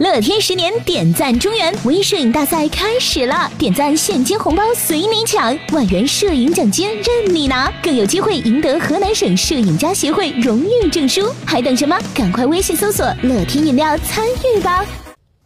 乐天十年点赞中原微摄影大赛开始了，点赞现金红包随你抢，万元摄影奖金任你拿，更有机会赢得河南省摄影家协会荣誉证书。还等什么？赶快微信搜索乐天饮料参与吧！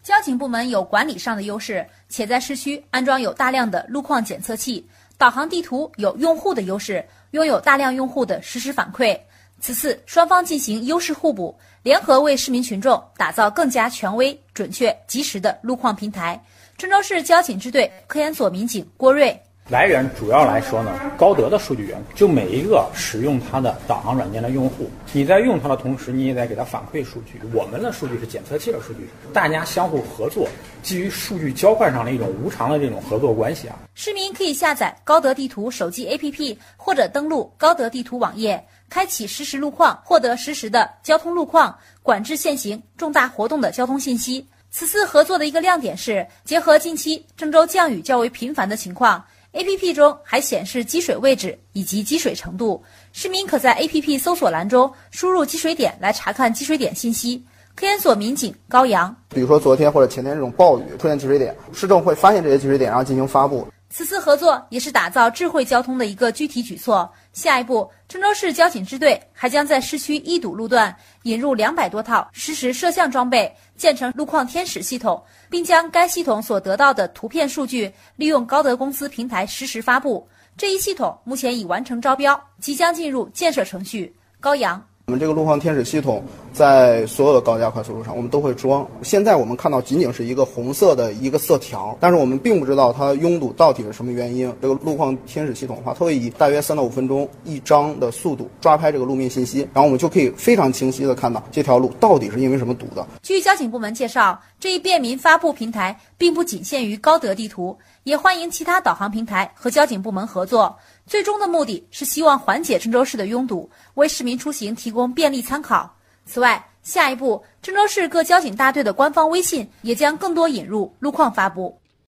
交警部门有管理上的优势，且在市区安装有大量的路况检测器，导航地图有用户的优势，拥有大量用户的实时反馈。此次双方进行优势互补，联合为市民群众打造更加权威、准确、及时的路况平台。郑州市交警支队科研所民警郭瑞。来源主要来说呢，高德的数据源，就每一个使用它的导航软件的用户，你在用它的同时，你也在给它反馈数据。我们的数据是检测器的数据，大家相互合作，基于数据交换上的一种无偿的这种合作关系啊。市民可以下载高德地图手机 APP，或者登录高德地图网页，开启实时路况，获得实时的交通路况、管制限行、重大活动的交通信息。此次合作的一个亮点是，结合近期郑州降雨较为频繁的情况。A P P 中还显示积水位置以及积水程度，市民可在 A P P 搜索栏中输入积水点来查看积水点信息。科研所民警高阳，比如说昨天或者前天这种暴雨出现积水点，市政会发现这些积水点，然后进行发布。此次合作也是打造智慧交通的一个具体举措。下一步，郑州市交警支队还将在市区易堵路段引入两百多套实时摄像装备，建成路况天使系统，并将该系统所得到的图片数据利用高德公司平台实时发布。这一系统目前已完成招标，即将进入建设程序。高阳。我们这个路况天使系统在所有的高架快速路上，我们都会装。现在我们看到仅仅是一个红色的一个色条，但是我们并不知道它拥堵到底是什么原因。这个路况天使系统的话，它会以大约三到五分钟一张的速度抓拍这个路面信息，然后我们就可以非常清晰的看到这条路到底是因为什么堵的。据交警部门介绍，这一便民发布平台并不仅限于高德地图，也欢迎其他导航平台和交警部门合作。最终的目的是希望缓解郑州市的拥堵，为市民出行提供供便利参考。此外，下一步郑州市各交警大队的官方微信也将更多引入路况发布。